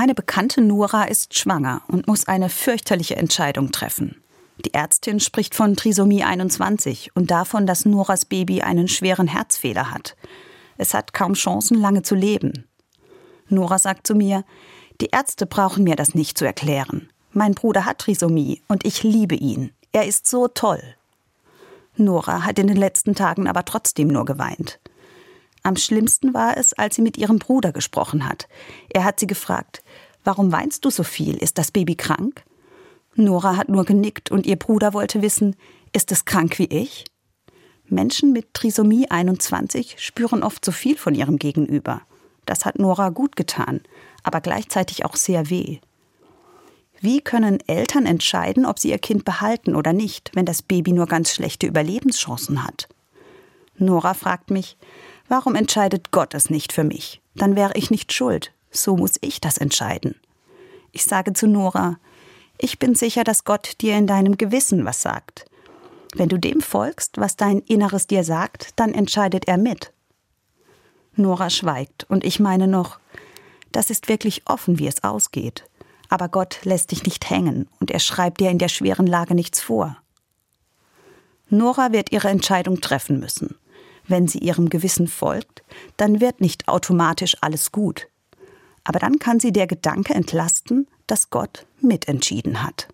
Meine Bekannte Nora ist schwanger und muss eine fürchterliche Entscheidung treffen. Die Ärztin spricht von Trisomie 21 und davon, dass Noras Baby einen schweren Herzfehler hat. Es hat kaum Chancen, lange zu leben. Nora sagt zu mir, die Ärzte brauchen mir das nicht zu erklären. Mein Bruder hat Trisomie und ich liebe ihn. Er ist so toll. Nora hat in den letzten Tagen aber trotzdem nur geweint. Am schlimmsten war es, als sie mit ihrem Bruder gesprochen hat. Er hat sie gefragt, Warum weinst du so viel? Ist das Baby krank? Nora hat nur genickt und ihr Bruder wollte wissen, ist es krank wie ich? Menschen mit Trisomie 21 spüren oft so viel von ihrem Gegenüber. Das hat Nora gut getan, aber gleichzeitig auch sehr weh. Wie können Eltern entscheiden, ob sie ihr Kind behalten oder nicht, wenn das Baby nur ganz schlechte Überlebenschancen hat? Nora fragt mich, warum entscheidet Gott es nicht für mich? Dann wäre ich nicht schuld. So muss ich das entscheiden. Ich sage zu Nora, ich bin sicher, dass Gott dir in deinem Gewissen was sagt. Wenn du dem folgst, was dein Inneres dir sagt, dann entscheidet er mit. Nora schweigt und ich meine noch, das ist wirklich offen, wie es ausgeht. Aber Gott lässt dich nicht hängen und er schreibt dir in der schweren Lage nichts vor. Nora wird ihre Entscheidung treffen müssen. Wenn sie ihrem Gewissen folgt, dann wird nicht automatisch alles gut. Aber dann kann sie der Gedanke entlasten, dass Gott mitentschieden hat.